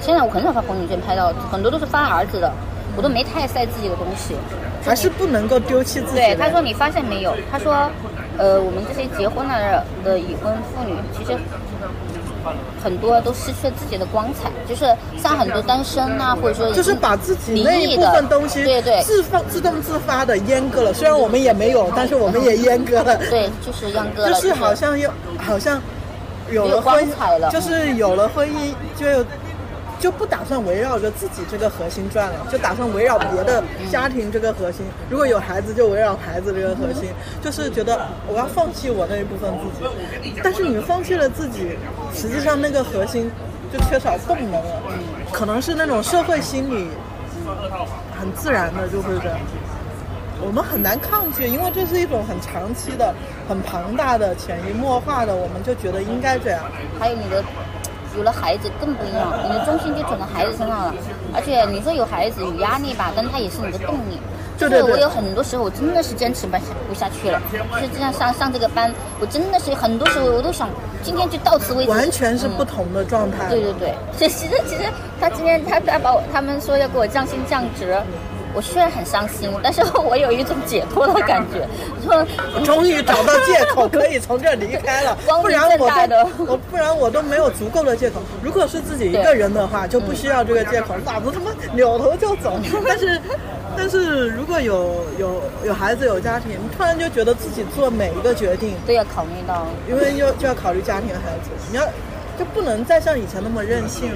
现在我很少发朋友圈拍到，很多都是发儿子的，我都没太晒自己的东西。还是不能够丢弃自己。对，他说你发现没有？他说，呃，我们这些结婚了的已婚妇女，其实很多都失去了自己的光彩，就是像很多单身啊，或者说就是把自己那一部分东西，对对，自发自动自发的阉割了。虽然我们也没有，但是我们也阉割了。对，就是阉割了。就是好像又好像有了光彩了，就是有了婚姻就。就不打算围绕着自己这个核心转了，就打算围绕别的家庭这个核心。如果有孩子，就围绕孩子这个核心，就是觉得我要放弃我那一部分自己。但是你放弃了自己，实际上那个核心就缺少动能了。可能是那种社会心理很自然的就会这样，我们很难抗拒，因为这是一种很长期的、很庞大的、潜移默化的，我们就觉得应该这样。还有你的。有了孩子更不一样，你的重心就转到孩子身上了。而且你说有孩子有压力吧，但他也是你的动力。就是我有很多时候我真的是坚持不下不下去了，就是这样上上这个班，我真的是很多时候我都想今天就到此为止。完全是不同的状态。对对对，其实其实他今天他他把我他们说要给我降薪降职。我虽然很伤心，但是我有一种解脱的感觉。说，终于找到借口可以从这离开了，不然我都我不然我都没有足够的借口。如果是自己一个人的话，就不需要这个借口，老子他妈扭头就走。但是，但是如果有有有孩子有家庭，突然就觉得自己做每一个决定都要考虑到，因为要就要考虑家庭孩子，你要就不能再像以前那么任性。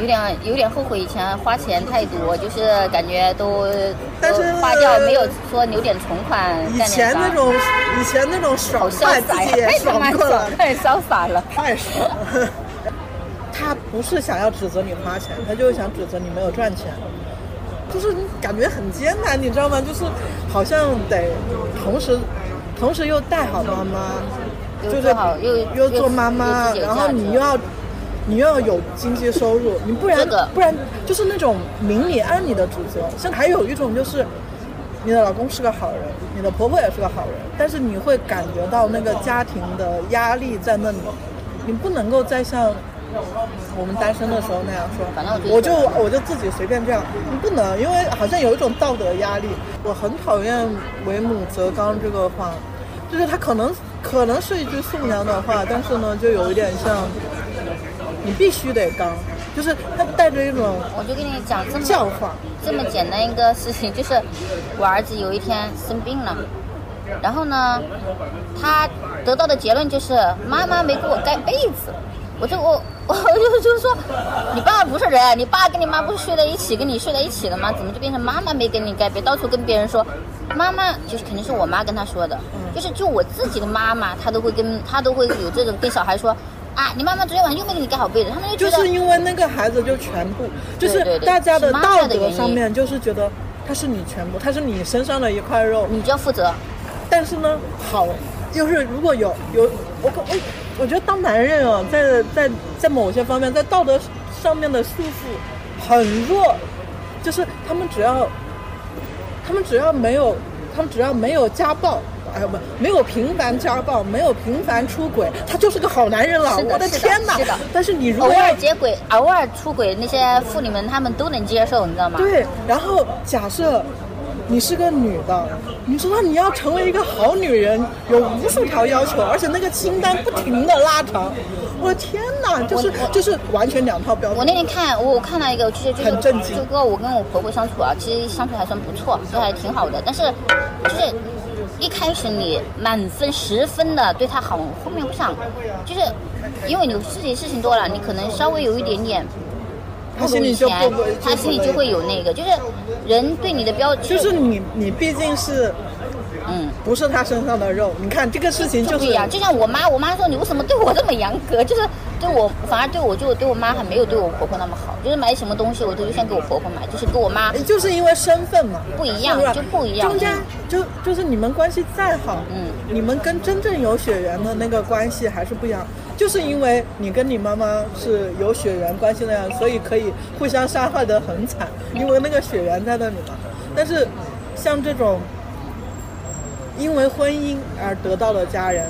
有点有点后悔以前花钱太多，就是感觉都但是花掉没有说留点存款。以前那种以前那种爽快自己也 爽过了，太潇洒了，太爽。他不是想要指责你花钱，他就是想指责你没有赚钱，就是感觉很艰难，你知道吗？就是好像得同时同时又带好妈妈，就是又又做妈妈，然后你又要。你又要有经济收入，你不然不然就是那种明里暗里的指责。像还有一种就是，你的老公是个好人，你的婆婆也是个好人，但是你会感觉到那个家庭的压力在那里，你不能够再像我们单身的时候那样说，反正我就我就自己随便这样，你不能，因为好像有一种道德压力。我很讨厌“为母则刚”这个话，就是他可能可能是一句颂扬的话，但是呢，就有一点像。你必须得刚，就是他带着一种，我就跟你讲这么教化，这么简单一个事情，就是我儿子有一天生病了，然后呢，他得到的结论就是妈妈没给我盖被子，我就我 我就就是说，你爸不是人，你爸跟你妈不是睡在一起，跟你睡在一起的吗？怎么就变成妈妈没给你盖被，到处跟别人说，妈妈就是肯定是我妈跟他说的，就是就我自己的妈妈，她都会跟她都会有这种跟小孩说。啊！你妈妈昨天晚上又没给你盖好被子，他们就就是因为那个孩子就全部，就是大家的道德上面就是觉得他是你全部，他是你身上的一块肉，你就要负责。但是呢，好，就是如果有有我我我觉得当男人啊，在在在某些方面在道德上面的束缚很弱，就是他们只要他们只要没有他们只要没有家暴。哎不，没有频繁家暴，没有频繁出轨，他就是个好男人了。我的天哪！是的。但是你如果偶尔接轨、偶尔出轨，那些妇女们她们都能接受，你知道吗？对。然后假设你是个女的，你知道你要成为一个好女人，有无数条要求，而且那个清单不停的拉长。我的天哪！就是就是完全两套标准。我那天看，我看到一个，就是很震惊。就跟我跟我婆婆相处啊，其实相处还算不错，都还挺好的。但是就是。一开始你满分十分的对他好，后面不想，就是因为你自己事情多了，你可能稍微有一点点他心里就他心里就会有那个，就是人对你的标准就是你你毕竟是。嗯，不是他身上的肉。你看这个事情就是不一样。就像我妈，我妈说你为什么对我这么严格？就是对我反而对我就对我妈还没有对我婆婆那么好。就是买什么东西我都优先给我婆婆买，就是给我妈。就是因为身份嘛，不一样就不一样。中间就就是你们关系再好，嗯，你们跟真正有血缘的那个关系还是不一样。就是因为你跟你妈妈是有血缘关系的呀，所以可以互相伤害的很惨，因为那个血缘在那里嘛。但是像这种。因为婚姻而得到的家人，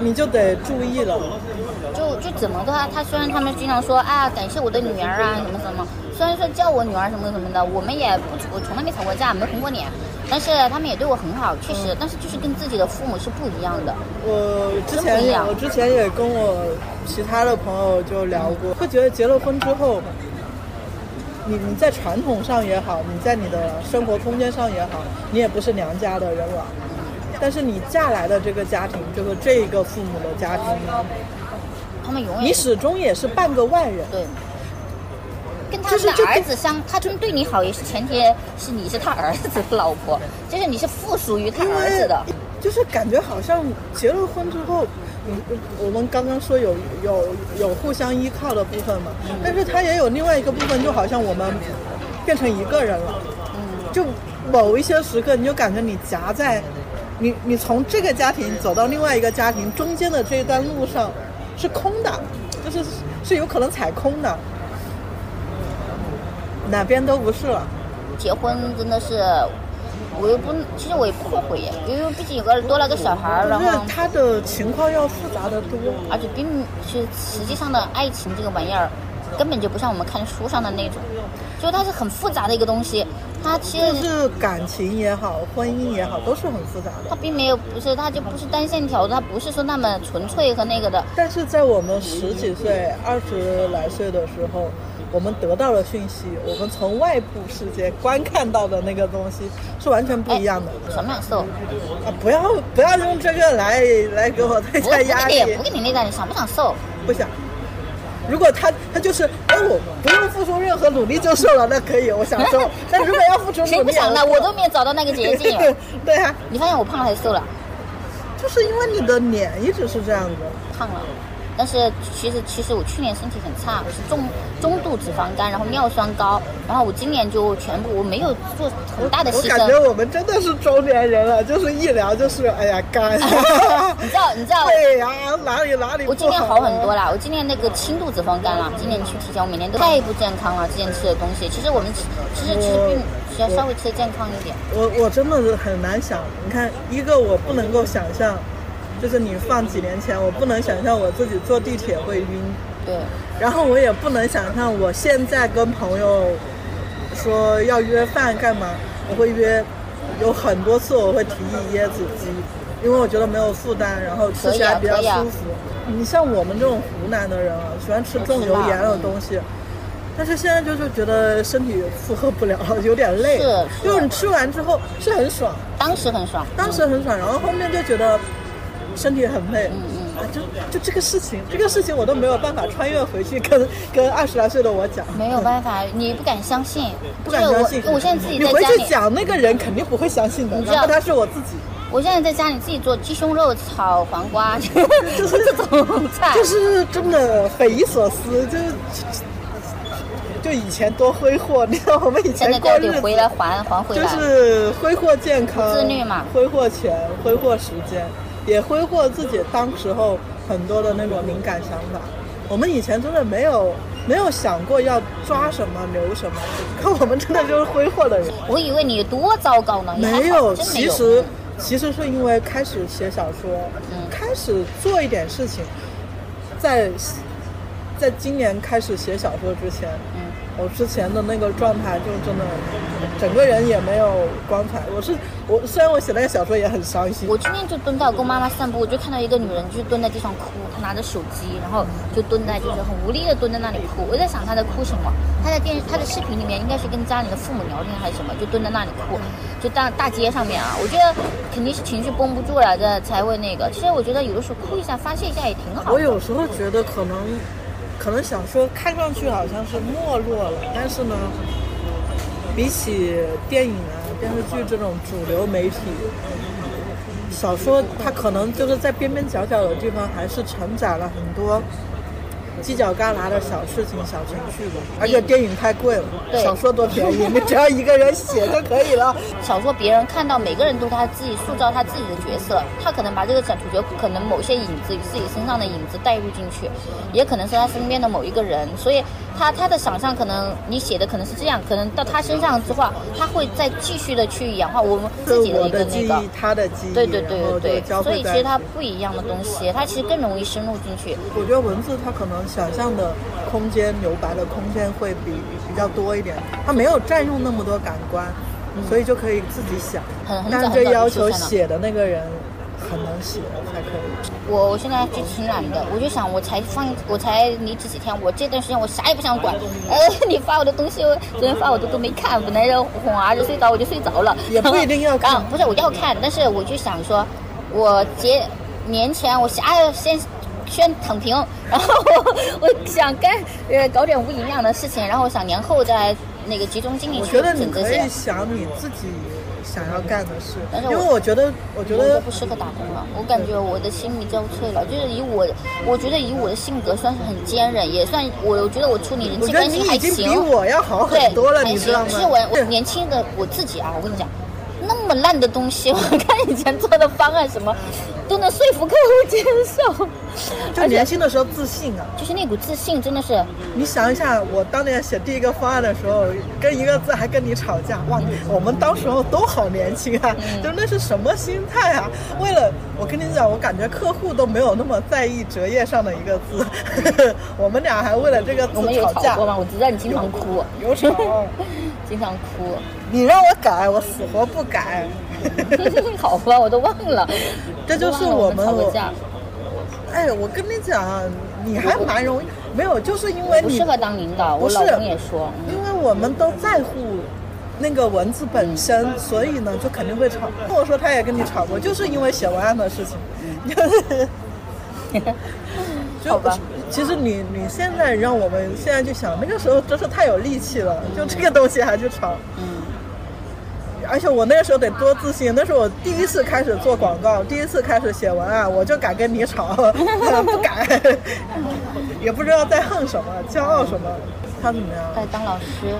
你就得注意了。就就就怎么的话，他虽然他们经常说啊，感谢我的女儿啊，什么什么，虽然说叫我女儿什么什么的，我们也不我从来没吵过架，没红过脸，但是他们也对我很好，确实，但是就是跟自己的父母是不一样的。我之前也我之前也跟我其他的朋友就聊过，会觉得结了婚之后，你你在传统上也好，你在你的生活空间上也好，你也不是娘家的人了。但是你嫁来的这个家庭，就是这个父母的家庭呢，他们永远你始终也是半个外人。对，跟他是这个儿子相，他真对你好也是前提是你是他儿子的老婆，就是你是附属于他儿子的。就是感觉好像结了婚之后，嗯，我们刚刚说有有有互相依靠的部分嘛，但是它也有另外一个部分，就好像我们变成一个人了，嗯，就某一些时刻，你就感觉你夹在你你从这个家庭走到另外一个家庭中间的这一段路上是空的，就是是有可能踩空的，哪边都不是了。结婚真的是，我又不，其实我也不后悔耶，因为毕竟有个多了个小孩儿，然后他的情况要复杂的多。而且并是实际上的爱情这个玩意儿，根本就不像我们看书上的那种，就它是很复杂的一个东西，它其实就是感情也好，婚姻也好，都是很复杂的。它并没有不是，它就不是单线条的，它不是说那么纯粹和那个的。但是在我们十几岁、二十来岁的时候，我们得到的讯息，我们从外部世界观看到的那个东西是完全不一样的。想不享受？啊，不要不要用这个来来给我增不加压力不给你，那个，你想不想瘦？不想。如果他他就是哦，不用付出任何努力就瘦了，那可以，我想瘦。但如果要付出努力，谁不想呢？我都没有找到那个捷径。对啊，你发现我胖了还是瘦了？就是因为你的脸一直是这样子。胖了。但是其实其实我去年身体很差，我是重中度脂肪肝，然后尿酸高，然后我今年就全部我没有做很大的牺牲我感觉。我们真的是中年人了，就是一聊就是哎呀干。你知道你知道对呀、哪里哪里不我今年好好很多啦，我今年那个轻度脂肪肝了，今年去体检，我每年都太不健康了。之前吃的东西，其实我们其其实其实并需要稍微吃的健康一点。我我真的是很难想，你看一个我不能够想象，就是你放几年前，我不能想象我自己坐地铁会晕，对，然后我也不能想象我现在跟朋友说要约饭干嘛，我会约，有很多次我会提议椰子鸡，因为我觉得没有负担，然后吃起来比较舒服。你像我们这种湖南的人啊，喜欢吃重油盐的东西。但是现在就是觉得身体负荷不了，有点累。是是就是你吃完之后是很爽，当时很爽，当时很爽，然后后面就觉得身体很累。嗯嗯啊，就就这个事情，这个事情我都没有办法穿越回去跟跟二十来岁的我讲。没有办法，你不敢相信，不敢相信。我我现在自己你回去讲那个人肯定不会相信的，你知道然后他是我自己，我现在在家里自己做鸡胸肉炒黄瓜，就是这种菜，就是真的匪夷所思，就是就以前多挥霍，你知道我们以前过日子回来还还回来就。是挥霍健康、自律嘛挥霍钱、挥霍时间，也挥霍自己当时候很多的那种敏感想法。我们以前真的没有没有想过要抓什么留什么，可我们真的就是挥霍的人。我以为你多糟糕呢，没有。其实其实是因为开始写小说，嗯开始做一点事情，在在今年开始写小说之前，嗯，我之前的那个状态就真的，整个人也没有光彩。我是我虽然我写那个小说也很伤心，我今天就蹲到跟妈妈散步，我就看到一个女人就是蹲在地上哭，她拿着手机，然后就蹲在就是很无力的蹲在那里哭。我在想她在哭什么？她在电她的视频里面应该是跟家里的父母聊天还是什么，就蹲在那里哭，就大大街上面啊。我觉得肯定是情绪绷不住了，这才会那个。其实我觉得有的时候哭一下发泄一下也挺好的。我有时候觉得可能，可能小说看上去好像是没落了，但是呢，比起电影啊、电视剧这种主流媒体，小说它可能就是在边边角角的地方还是承载了很多犄角旮旯的小事情、小程序吧。而且电影太贵了，对小说多便宜，你只要一个人写就可以了。小说别人看到每个人都他自己塑造他自己的角色，他可能把这个小主角可能某些影子与自己身上的影子带入进去，也可能是他身边的某一个人，所以他他的想象可能你写的可能是这样，可能到他身上之后，他会再继续的去演化我们自己的一个那个。他的记忆，对对对对对，所以其实他不一样的东西，他其实更容易深入进去。我觉得文字它可能想象的空间、留白的空间会比比较多一点，它没有占用那么多感官，所以就可以自己想很很。但早很早这要求写的那个人很能写才可以。我我现在就挺懒的，我就想我才放我才离职几天，我这段时间我啥也不想管。呃，你发我的东西，我昨天发我都都没看，本来要哄儿子睡着我就睡着了。也不一定要看 不是我要看，但是我就想说，我节年前我啥先。先躺平，然后我我想干呃搞点无营养的事情，然后我想年后再那个集中精力去我觉得你整这些可以。想你自己想要干的事但，是因为我我觉得，我觉得我不适合打工了，我感觉我的心力交瘁了。就是以我，我觉得以我的性格算是很坚韧，也算我我觉得我处理人际关系还行。比我要好对，很多了，还你知道吗？行其实我我年轻的我自己啊，我跟你讲，那么烂的东西，我看以前做的方案什么，都能说服客户接受。就年轻的时候自信啊。就是那股自信，真的是你想一下，我当年写第一个方案的时候，跟一个字还跟你吵架，哇！我们当时候都好年轻啊，嗯就那是什么心态啊？为了我跟你讲，我感觉客户都没有那么在意折页上的一个字，我们俩还为了这个我们有字吵架吵过。吗？我知道你经常哭，有吵 经常哭。你让我改，我死活不改。好吧，我都忘了。这就是我我们哎，我跟你讲，你还蛮容易，没有，就是因为你不适合当领导。不是我老公也说，嗯因为我们都在乎那个文字本身，所以呢，就肯定会吵。跟我说他也跟你吵过，就是因为写文案的事情，就是。就好吧其实你你现在让我们现在去想，那个时候真是太有力气了，就这个东西还去吵。嗯。而且我那个时候得多自信，那是我第一次开始做广告，第一次开始写文案，我就敢跟你吵，不敢，也不知道在恨什么，骄傲什么。他怎么样？在当老师，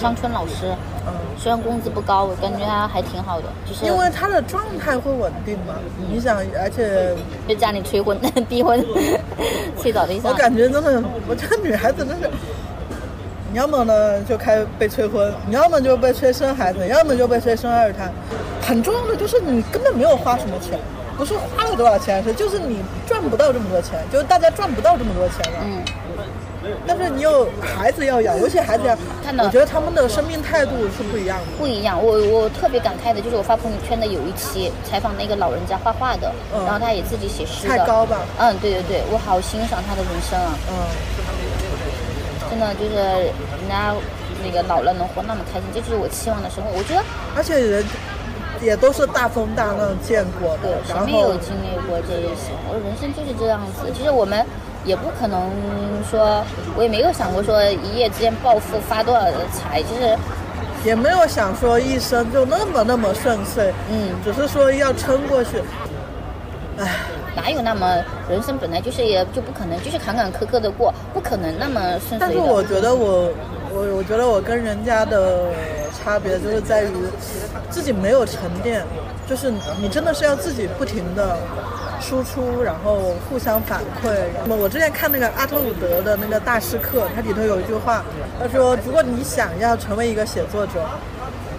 乡村老师，嗯，虽然工资不高，我感觉他还挺好的，就是因为他的状态会稳定嘛。你想，而且就家里催婚、逼婚、催早对我。感觉真的，我觉得女孩子真是，你要么呢就开被催婚，你要么就被催生孩子，要么就被催生二胎。很重要的就是你根本没有花什么钱，不是花了多少钱，是就是你赚不到这么多钱，就是大家赚不到这么多钱了。嗯，但是你有孩子要养，尤其孩子要，看到我觉得他们的生命态度是不一样的。不一样。我我特别感慨的就是我发朋友圈的有一期采访那个老人家画画的，嗯然后他也自己写诗的。太高吧？嗯，对对对，我好欣赏他的人生啊，嗯，真的就是人家那个老了能活那么开心，这就是我期望的生活。我觉得而且人也都是大风大浪见过对的，，谁没有经历过这些？我人生就是这样子。其实我们也不可能说，我也没有想过说一夜之间暴富发多少的财，就是也没有想说一生就那么那么顺遂，嗯，只是说要撑过去。唉，哪有那么人生本来就是也就不可能就是坎坎坷坷的过，不可能那么顺但遂但。是我觉得我我我觉得我跟人家的差别就是在于自己没有沉淀，就是你真的是要自己不停的输出，然后互相反馈。那么我之前看那个阿特伍德的那个大师课，它里头有一句话，他说如果你想要成为一个写作者，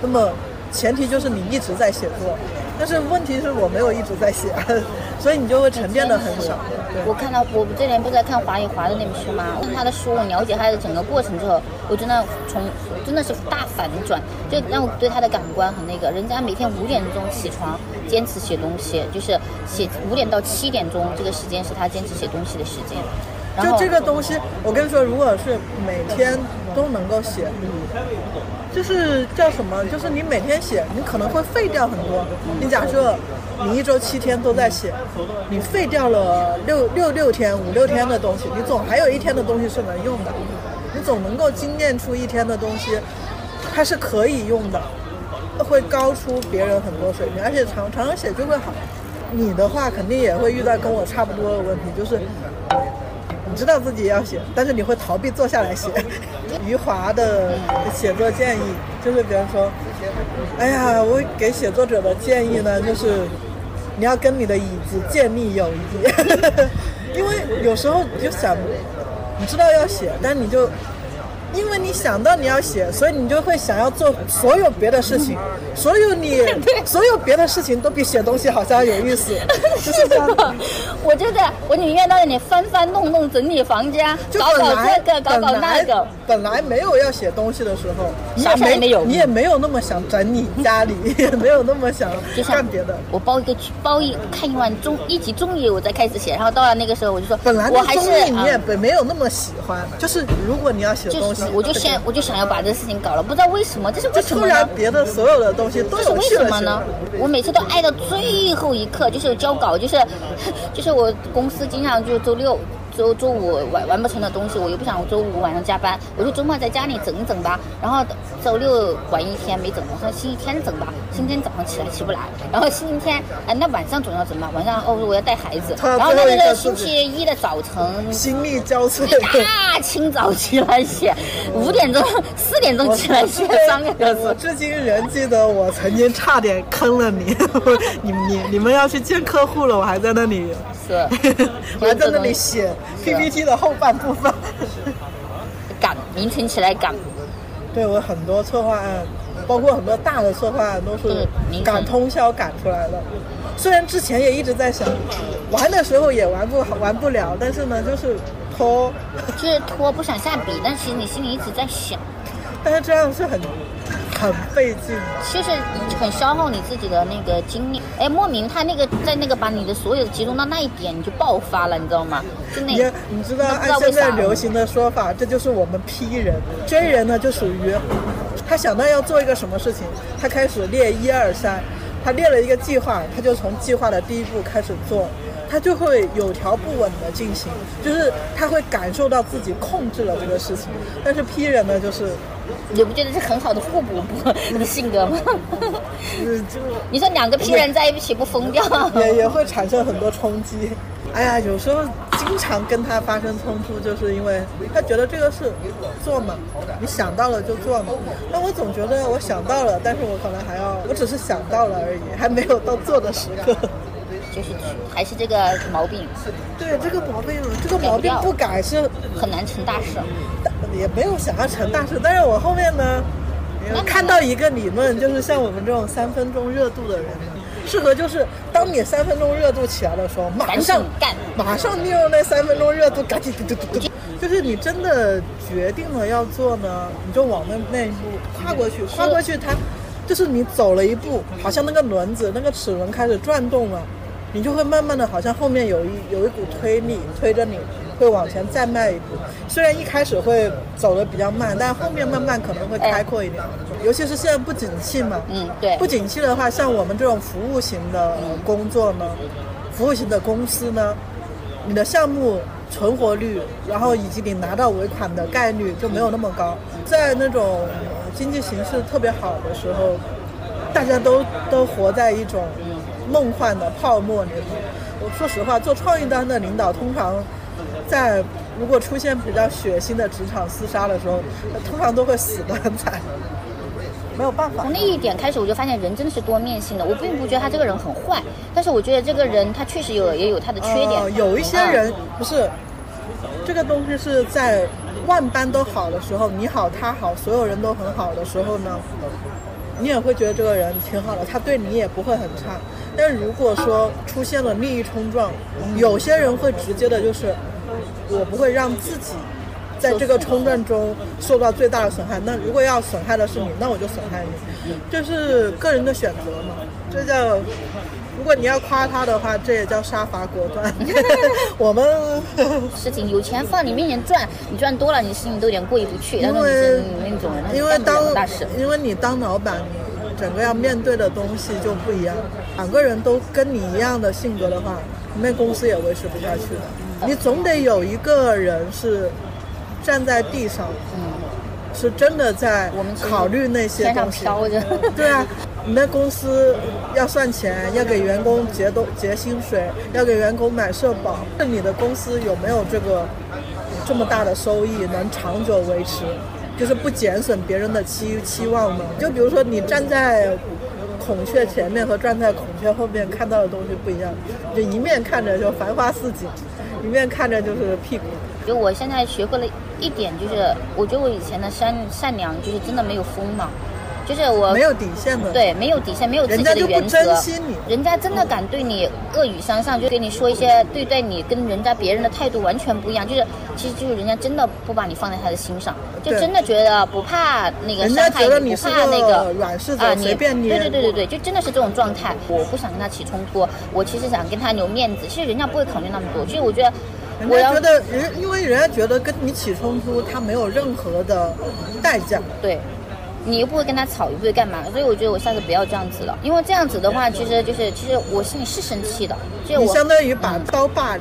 那么前提就是你一直在写作。但是问题是我没有一直在写，所以你就会沉淀的很少。我看到我这年不是在看华语华的那本书吗？看他的书，我了解他的整个过程之后，我真的从真的是大反转，就让我对他的感官很那个。人家每天五点钟起床，坚持写东西，就是写五点到七点钟这个时间是他坚持写东西的时间。就这个东西，我跟你说，如果是每天都能够写，就是叫什么？就是你每天写，你可能会废掉很多。你假设你一周七天都在写，你废掉了六六六天、五六天的东西，你总还有一天的东西是能用的，你总能够精炼出一天的东西，它是可以用的，会高出别人很多水平，而且常常常写就会好。你的话肯定也会遇到跟我差不多的问题，就是你知道自己要写，但是你会逃避坐下来写。余华的写作建议就是，比方说，哎呀，我给写作者的建议呢，就是你要跟你的椅子建立友谊，因为有时候你就想，你知道要写，但你就。你想到你要写，所以你就会想要做所有别的事情，所有你 所有别的事情都比写东西好像有意思，就 是这样。我觉得我宁愿在那里翻翻弄弄整理房间，就搞搞这个，搞搞那个。本来没有要写东西的时候，你也也没有你也没有那么想整理家里，也没有那么想干别的。我包一个剧包一看一晚综一集综艺，我再开始写，然后到了那个时候我就说，本来我还是你也啊没没有那么喜欢，就是如果你要写东西就是，我就先我就想要把这事情搞了，不知道为什么，这是为什么呢突然？别的所有的东西都这是为什么呢。？我每次都爱到最后一刻，就是交稿，就是就是我公司经常就周六。周周五完完不成的东西，我又不想周五晚上加班，我就周末在家里整一整吧。然后周六晚一天没整，我说星期天整吧。星期天早上起来起不来，然后星期天哎那晚上总要整吧，晚上哦我要带孩子，然后那个星期一的早晨 心力交瘁。大清早起来写，五点钟四点钟起来写三个小我时。至今仍记得我曾经差点坑了你，你你你们要去见客户了，我还在那里，是 我还在那里写 PPT 的后半部分。赶凌晨起来赶，对我很多策划案，包括很多大的策划案都是赶通宵赶出来的。虽然之前也一直在想，玩的时候也玩不好，玩不了，但是呢，就是拖，就是拖不想下笔，但其实你心里一直在想，但是这样是很很费劲的。就是很消耗你自己的那个精力。哎，莫名他那个在那个把你的所有集中到那一点，你就爆发了，你知道吗？就那也你知道，那不知道按现在流行的说法，这就是我们 P 人。J 人呢，就属于他想到要做一个什么事情，他开始列一二三，他列了一个计划，他就从计划的第一步开始做，他就会有条不紊的进行，就是他会感受到自己控制了这个事情。但是 P 人呢，就是你不觉得是很好的互补不的性格吗？你说两个 P 人在一起不疯掉？也也会产生很多冲击。哎呀，有时候经常跟他发生冲突，就是因为他觉得这个事做嘛，你想到了就做嘛。那我总觉得我想到了，但是我可能还要，我只是想到了而已，还没有到做的时刻。就是还是这个毛病，对这个毛病，这个毛病不改是很难成大事。也没有想要成大事，但是我后面呢，那看到一个理论，就是像我们这种三分钟热度的人呢，适合就是当你三分钟热度起来的时候，马上干马上利用那三分钟热度，赶紧嘟嘟嘟嘟。就是你真的决定了要做呢，你就往那那一步跨过去，跨过去它就是你走了一步，好像那个轮子那个齿轮开始转动了，你就会慢慢的好像后面有一有一股推力推着你。会往前再迈一步，虽然一开始会走的比较慢，但后面慢慢可能会开阔一点。尤其是现在不景气嘛，嗯，对不景气的话，像我们这种服务型的工作呢，服务型的公司呢，你的项目存活率，然后以及你拿到尾款的概率就没有那么高。在那种呃经济形势特别好的时候，大家都都活在一种梦幻的泡沫里面。我说实话，做创意端的领导通常在如果出现比较血腥的职场厮杀的时候，通常都会死得很 惨。没有办法从，那一点开始，我就发现人真的是多面性的。我并不觉得他这个人很坏，但是我觉得这个人他确实有也有他的缺点。呃有一些人不是，这个东西是在万般都好的时候，你好他好，所有人都很好的时候呢，你也会觉得这个人挺好的，他对你也不会很差。但如果说出现了利益冲撞，有些人会直接的就是，我不会让自己。在这个冲撞中受到最大的损害，那如果要损害的是你，那我就损害你，这是个人的选择嘛，这叫如果你要夸他的话，这也叫杀伐果断。我们事情有钱放你面前赚，你赚多了，你心里都有点过意不去。因为那种人，因为当。因为你当老板，你整个要面对的东西就不一样。两个人都跟你一样的性格的话，那公司也维持不下去的。你总得有一个人是站在地上，嗯，是真的在考虑那些东西。飘着。对啊，你那公司要算钱，要给员工结都结薪水，要给员工买社保，那你的公司有没有这个这么大的收益能长久维持，就是不减损别人的期期望嘛？就比如说你站在孔雀前面和站在孔雀后面看到的东西不一样，就一面看着就繁花似锦，一面看着就是屁股。就我现在学会了一点，就是我觉得我以前的善善良，就是真的没有锋芒。就是我没有底线的，对，没有底线，没有自己的原则。人家就不珍惜你，人家真的敢对你恶语相向，就给你说一些对待你跟人家别人的态度完全不一样。就是其实就是人家真的不把你放在他的心上，就真的觉得不怕那个伤害你，不怕那个软柿子随便捏。对对对对对，就真的是这种状态。我不想跟他起冲突，我其实想跟他留面子。其实人家不会考虑那么多。其实我觉得，人家觉得人，因为人家觉得跟你起冲突，他没有任何的代价。对。你又不会跟他吵，又不会干嘛，所以我觉得我下次不要这样子了，因为这样子的话，其实就是其实我心里是生气的。就你相当于把刀把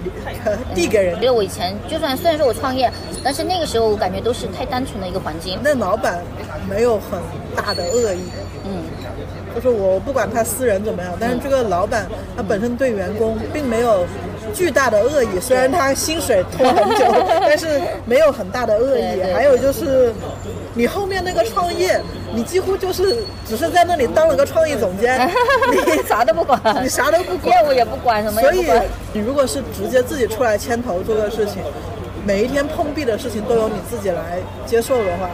递给人。因为我以前就算虽然说我创业，但是那个时候我感觉都是太单纯的一个环境。那老板没有很大的恶意，嗯，就是我不管他私人怎么样，但是这个老板他本身对员工并没有。巨大的恶意，虽然他薪水拖很久，但是没有很大的恶意。还有就是，你后面那个创业，你几乎就是只是在那里当了个创意总监，你啥都不管，你啥都不管，业务也不管，什么所以你如果是直接自己出来牵头做个事情，每一天碰壁的事情都由你自己来接受的话，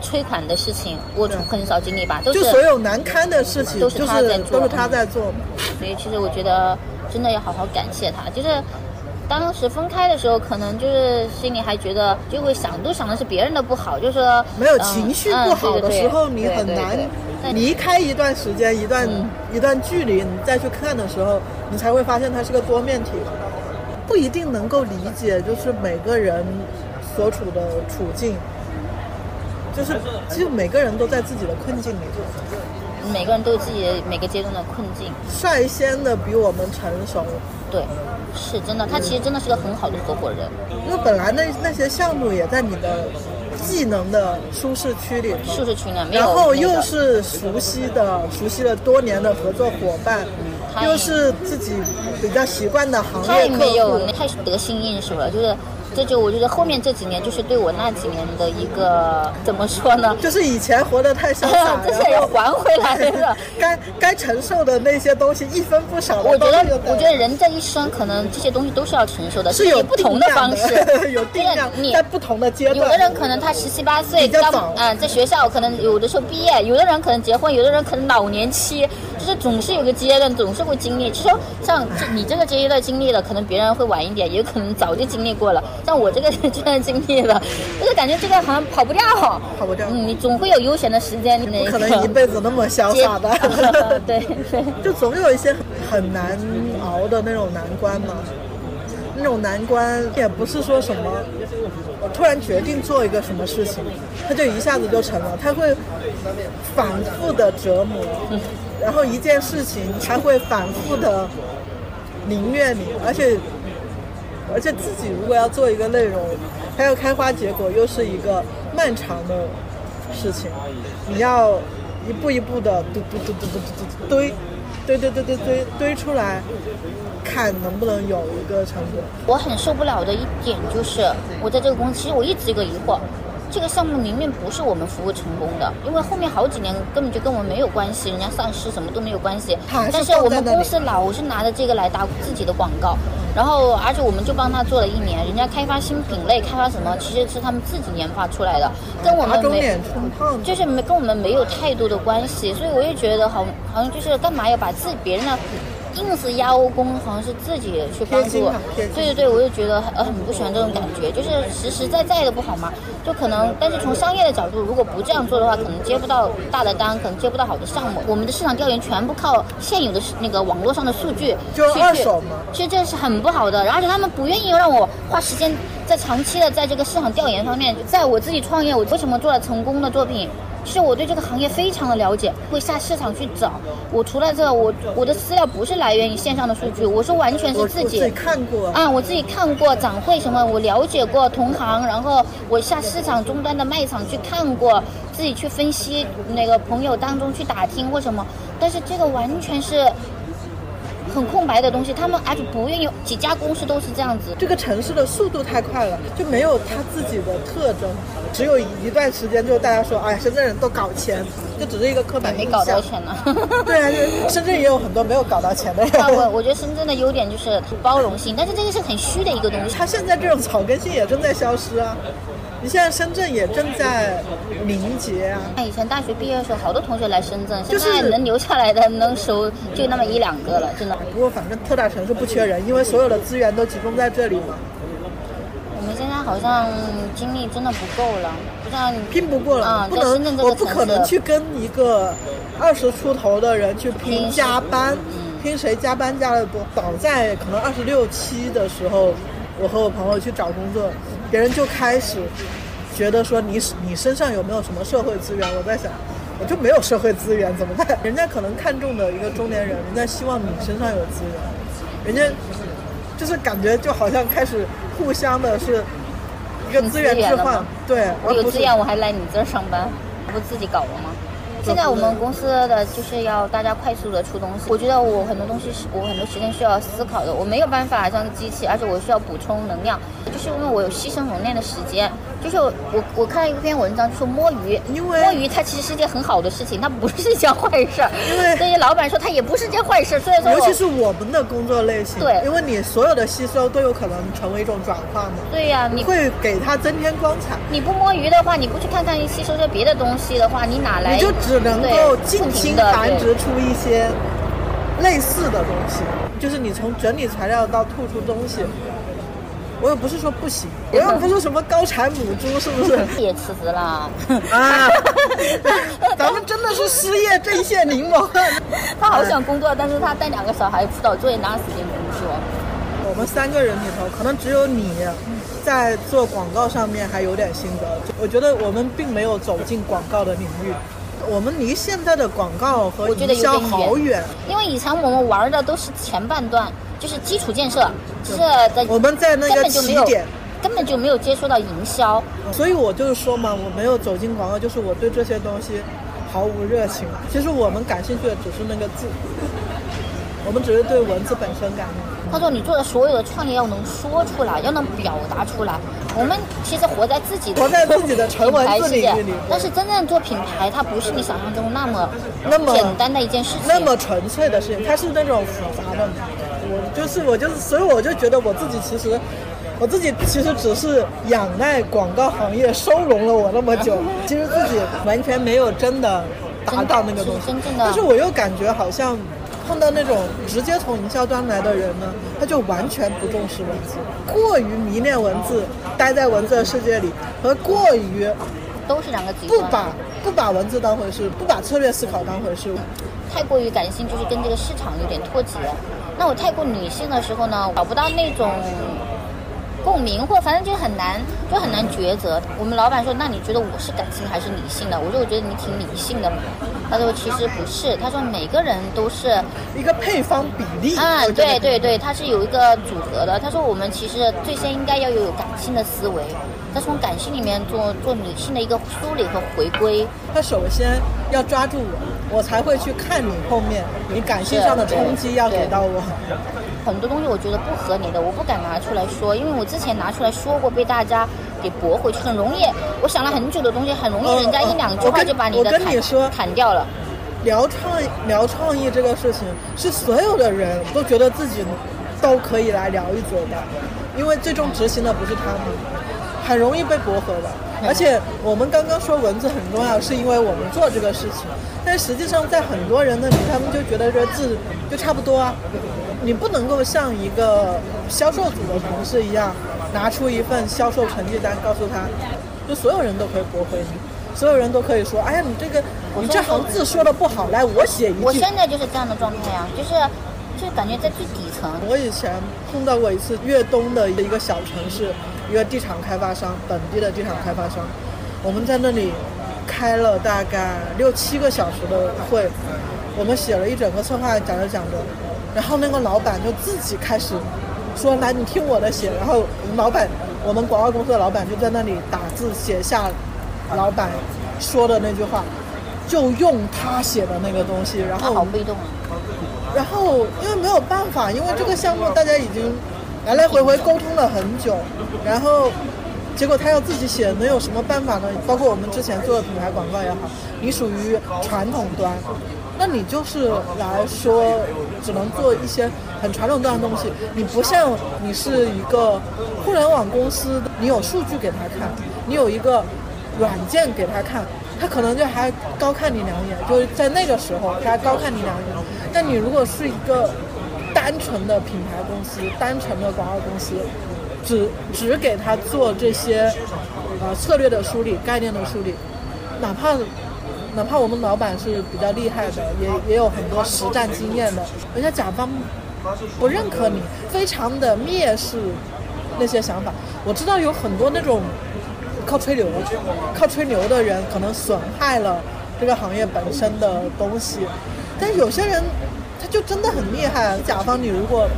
催款的事情我很少经历吧，都是就所有难堪的事情都是他在做，都是他在做。所以其实我觉得。真的要好好感谢他，就是当时分开的时候，可能就是心里还觉得就会想，都想的是别人的不好，就是说没有情绪不好的时候，你很难离开一段时间、一段一段距离，你再去看的时候，你才会发现它是个多面体，不一定能够理解，就是每个人所处的处境，就是其实每个人都在自己的困境里头。每个人都有自己的每个阶段的困境，率先的比我们成熟，对，是真的。他其实真的是个很好的合伙人，因为本来那那些项目也在你的技能的舒适区里，舒适区里，然后又是熟悉的、熟悉了多年的合作伙伴，又是自己比较习惯的行业客户，太得心应手了，就是。这就我觉得后面这几年就是对我那几年的一个怎么说呢？就是以前活得太潇洒，这些要还回来了。该该承受的那些东西一分不少。我觉得，我觉得人这一生可能这些东西都是要承受的，是有不同的方式，有定量。在不同的阶段，有的人可能他十七八岁刚啊在学校，可能有的时候毕业；有的人可能结婚，有的人可能老年期，就是总是有个阶段，总是会经历。其实像你这个阶段经历了，可能别人会晚一点，也有可能早就经历过了。像我这个 这段经历了，就是感觉这个好像跑不掉，跑不掉。嗯，你总会有悠闲的时间。不可能一辈子那么潇洒的。对对，就总有一些很难熬的那种难关嘛。那种难关也不是说什么，我突然决定做一个什么事情，它就一下子就成了。它会反复的折磨，然后一件事情它会反复的凌虐你，而且。而且自己如果要做一个内容，它要开花结果，又是一个漫长的事情。你要一步一步的堆堆堆堆堆堆堆，堆堆堆堆堆堆出来，看能不能有一个成果。我很受不了的一点就是，我在这个公司，其实我一直有个疑惑。这个项目明明不是我们服务成功的，因为后面好几年根本就跟我们没有关系，人家上市什么都没有关系。但是我们公司老是拿着这个来打自己的广告，然后而且我们就帮他做了一年，人家开发新品类，开发什么其实是他们自己研发出来的，跟我们没就是没跟我们没有太多的关系，所以我也觉得好好像就是干嘛要把自己别人的。硬是邀功，好像是自己去帮助。对对对，我就觉得呃很不喜欢这种感觉，就是实实在在的不好嘛。就可能，但是从商业的角度，如果不这样做的话，可能接不到大的单，可能接不到好的项目。我们的市场调研全部靠现有的那个网络上的数据，就是二手嘛。其实这是很不好的，而且他们不愿意让我花时间在长期的在这个市场调研方面。在我自己创业，我为什么做了成功的作品？是我对这个行业非常的了解，会下市场去找。我除了这，我我的资料不是来源于线上的数据，我是完全是自己看过啊，我自己看过展会什么，我了解过同行，然后我下市场终端的卖场去看过，自己去分析那个朋友当中去打听或什么。但是这个完全是很空白的东西，他们而且不愿意，几家公司都是这样子。这个城市的速度太快了，就没有它自己的特征。只有一段时间，就大家说，哎，深圳人都搞钱，就只是一个刻板印象。没搞到钱呢。对啊，就深圳也有很多没有搞到钱的人。我我觉得深圳的优点就是包容性，但是这个是很虚的一个东西。它现在这种草根性也正在消失啊。你现在深圳也正在凝结啊！以前大学毕业的时候，好多同学来深圳，现在能留下来的能收就那么一两个了，真的。不过反正特大城市不缺人，因为所有的资源都集中在这里嘛。我们现在好像精力真的不够了，不知道拼不过了，不能，我不可能去跟一个二十出头的人去拼加班，拼谁加班加的多。早在可能二十六七的时候，我和我朋友去找工作。别人就开始觉得说你你身上有没有什么社会资源？我在想，我就没有社会资源怎么办？人家可能看中的一个中年人，人家希望你身上有资源，人家就是感觉就好像开始互相的是一个资源置换。对，我有资源我还来你这儿上班，不自己搞了吗？现在我们公司的就是要大家快速的出东西。我觉得我很多东西是我很多时间需要思考的，我没有办法像机器，而且我需要补充能量，就是因为我有牺牲容量的时间。就是我我看了一篇文章，就说摸鱼，因为摸鱼它其实是件很好的事情，它不是一件坏事。因为对于老板说，它也不是件坏事。所以说，尤其是我们的工作类型，对，因为你所有的吸收都有可能成为一种转化嘛。对呀，你会给它增添光彩。你不摸鱼的话，你不去看看吸收些别的东西的话，你哪来？你就只能够尽情繁殖出一些类似的东西，就是你从整理材料到吐出东西。我又不是说不行，我又不是什么高产母猪，是不是？也辞职了啊！咱们真的是失业阵线柠檬。他好想工作，但是他带两个小孩辅导作业，哪有时间工作？我们三个人里头，可能只有你在做广告上面还有点心得。我觉得我们并没有走进广告的领域，我们离现在的广告和营销好远。因为以前我们玩的都是前半段。就是基础建设，就是在我们在那个起点，根本就没有接触到营销，所以我就是说嘛，我没有走进广告，就是我对这些东西毫无热情。其实我们感兴趣的只是那个字，我们只是对文字本身感兴趣。他说：“你做的所有的创业要能说出来，要能表达出来。我们其实活在自己的活在自己的成文字领域里，但是真正做品牌，它不是你想象中那么那么简单的一件事情，那么纯粹的事情，它是那种复杂的。”我就是我就是，所以我就觉得我自己其实，我自己其实只是仰赖广告行业收容了我那么久，其实自己完全没有真的达到那个东西。但是我又感觉好像碰到那种直接从营销端来的人呢，他就完全不重视文字，过于迷恋文字，待在文字的世界里，和过于都是两个极端，不把不把文字当回事，不把策略思考当回事，太过于感性，就是跟这个市场有点脱节。那我太过女性的时候呢，找不到那种共鸣，或反正就很难，就很难抉择。我们老板说：“那你觉得我是感性还是理性的？”我说：“我觉得你挺理性的嘛。”他说：“其实不是。”他说：“每个人都是一个配方比例。”啊，对对对，他是有一个组合的。他说：“我们其实最先应该要有感性的思维。”他从感性里面做做理性的一个梳理和回归。他首先要抓住我，我才会去看你后面你感性上的冲击要给到我。很多东西我觉得不合理的，我不敢拿出来说，因为我之前拿出来说过，被大家给驳回去，很容易。我想了很久的东西，很容易人家一两句话就把你的砍砍掉了。聊创聊创意这个事情，是所有的人都觉得自己都可以来聊一嘴的，因为最终执行的不是他们。很容易被驳回的，而且我们刚刚说文字很重要，是因为我们做这个事情。但实际上，在很多人那里，他们就觉得这字就差不多啊。你不能够像一个销售组的同事一样，拿出一份销售成绩单，告诉他，就所有人都可以驳回你，所有人都可以说，哎呀，你这个你这行字说的不好，来我写一句。我现在就是这样的状态呀，就是就感觉在最底层。我以前碰到过一次粤东的一个小城市。一个地产开发商，本地的地产开发商，我们在那里开了大概六七个小时的会，我们写了一整个策划，讲着讲着，然后那个老板就自己开始说：“来，你听我的写。”然后我们老板，我们广告公司的老板就在那里打字写下老板说的那句话，就用他写的那个东西，然后好被动啊！然后因为没有办法，因为这个项目大家已经来来回回沟通了很久，然后结果他要自己写，能有什么办法呢？包括我们之前做的品牌广告也好，你属于传统端，那你就是来说只能做一些很传统端的东西，你不像你是一个互联网公司，你有数据给他看，你有一个软件给他看。他可能就还高看你两眼，就是在那个时候他还高看你两眼。但你如果是一个单纯的品牌公司、单纯的广告公司，只只给他做这些呃策略的梳理、概念的梳理，哪怕哪怕我们老板是比较厉害的，也也有很多实战经验的，人家甲方不认可你，非常的蔑视那些想法。我知道有很多那种。靠吹牛，靠吹牛的人可能损害了这个行业本身的东西，但有些人他就真的很厉害。甲方，你如果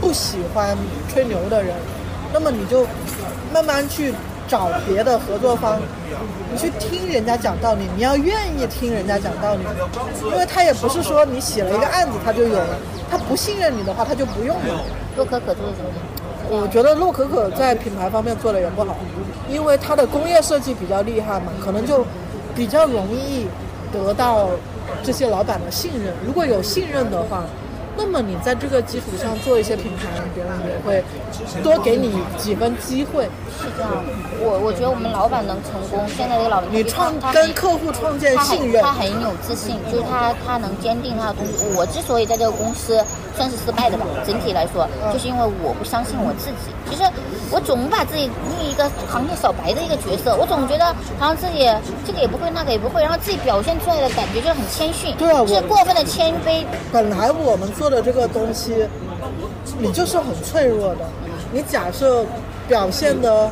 不喜欢吹牛的人，那么你就慢慢去找别的合作方，你去听人家讲道理，你要愿意听人家讲道理，因为他也不是说你写了一个案子他就有了，他不信任你的话他就不用了。洛可可做的怎么样？我觉得洛可可在品牌方面做的也不好，因为它的工业设计比较厉害嘛，可能就比较容易得到这些老板的信任。如果有信任的话。那么你在这个基础上做一些品牌，别人也会多给你几分机会。是这样，我我觉得我们老板能成功，现在这个老板你创跟客户创建信任，他很有自信，就是他他能坚定他的东西。我之所以在这个公司算是失败的吧，整体来说，就是因为我不相信我自己。其实我总把自己立一个行业小白的一个角色，我总觉得好像自己这个也不会，那个也不会，然后自己表现出来的感觉就很谦逊，对啊，是过分的谦卑。本来我们做。的这个东西，你就是很脆弱的。你假设表现的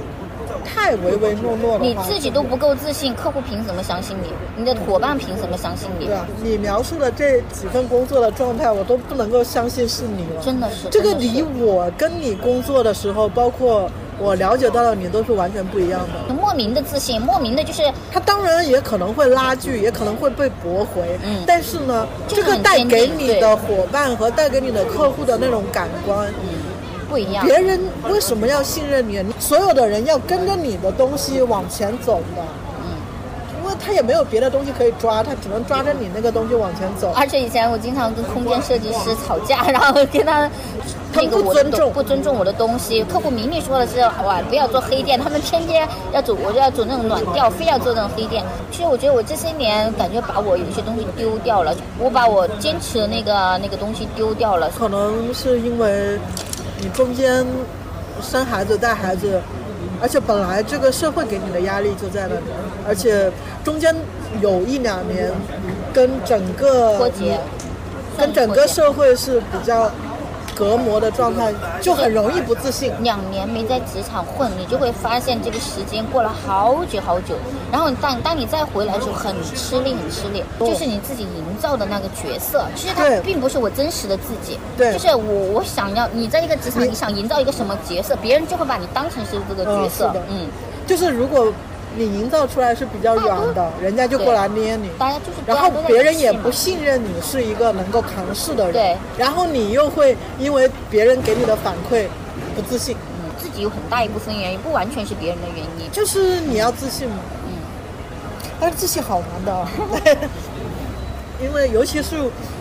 太唯唯诺诺了你自己都不够自信，客户凭什么相信你？你的伙伴凭什么相信你？对啊，你描述的这几份工作的状态，我都不能够相信是你了。真的是，这个离我跟你工作的时候，包括。我了解到的你都是完全不一样的，莫名的自信，莫名的就是他当然也可能会拉锯，也可能会被驳回，嗯，但是呢，这个带给你的伙伴和带给你的客户的那种感官，嗯不一样。别人为什么要信任你？所有的人要跟着你的东西往前走的。嗯，因为他也没有别的东西可以抓，他只能抓着你那个东西往前走。而且以前我经常跟空间设计师吵架，然后跟他那个不尊重不尊重我的东西。客户明明说的是哇不要做黑店，他们偏偏要走，我就要走那种暖调，非要做那种黑店。其实我觉得我这些年感觉把我有些东西丢掉了，我把我坚持的那个那个东西丢掉了。可能是因为你中间生孩子带孩子。而且本来这个社会给你的压力就在那里，而且中间有一两年，跟整个跟整个社会是比较。隔膜的状态就很容易不自信。两年没在职场混，你就会发现这个时间过了好久好久。然后当当你再回来的时候，很吃力，很吃力。就是你自己营造的那个角色，其实它并不是我真实的自己。对，就是我我想要你在一个职场，你想营造一个什么角色，别人就会把你当成是这个角色。嗯，就是如果。你营造出来是比较软的，人家就过来捏你。大家就是，然后别人也不信任你是一个能够扛事的人。对。然后你又会因为别人给你的反馈不自信。嗯，自己有很大一部分原因，不完全是别人的原因。就是你要自信嘛。嗯。但是自信好难的。因为尤其是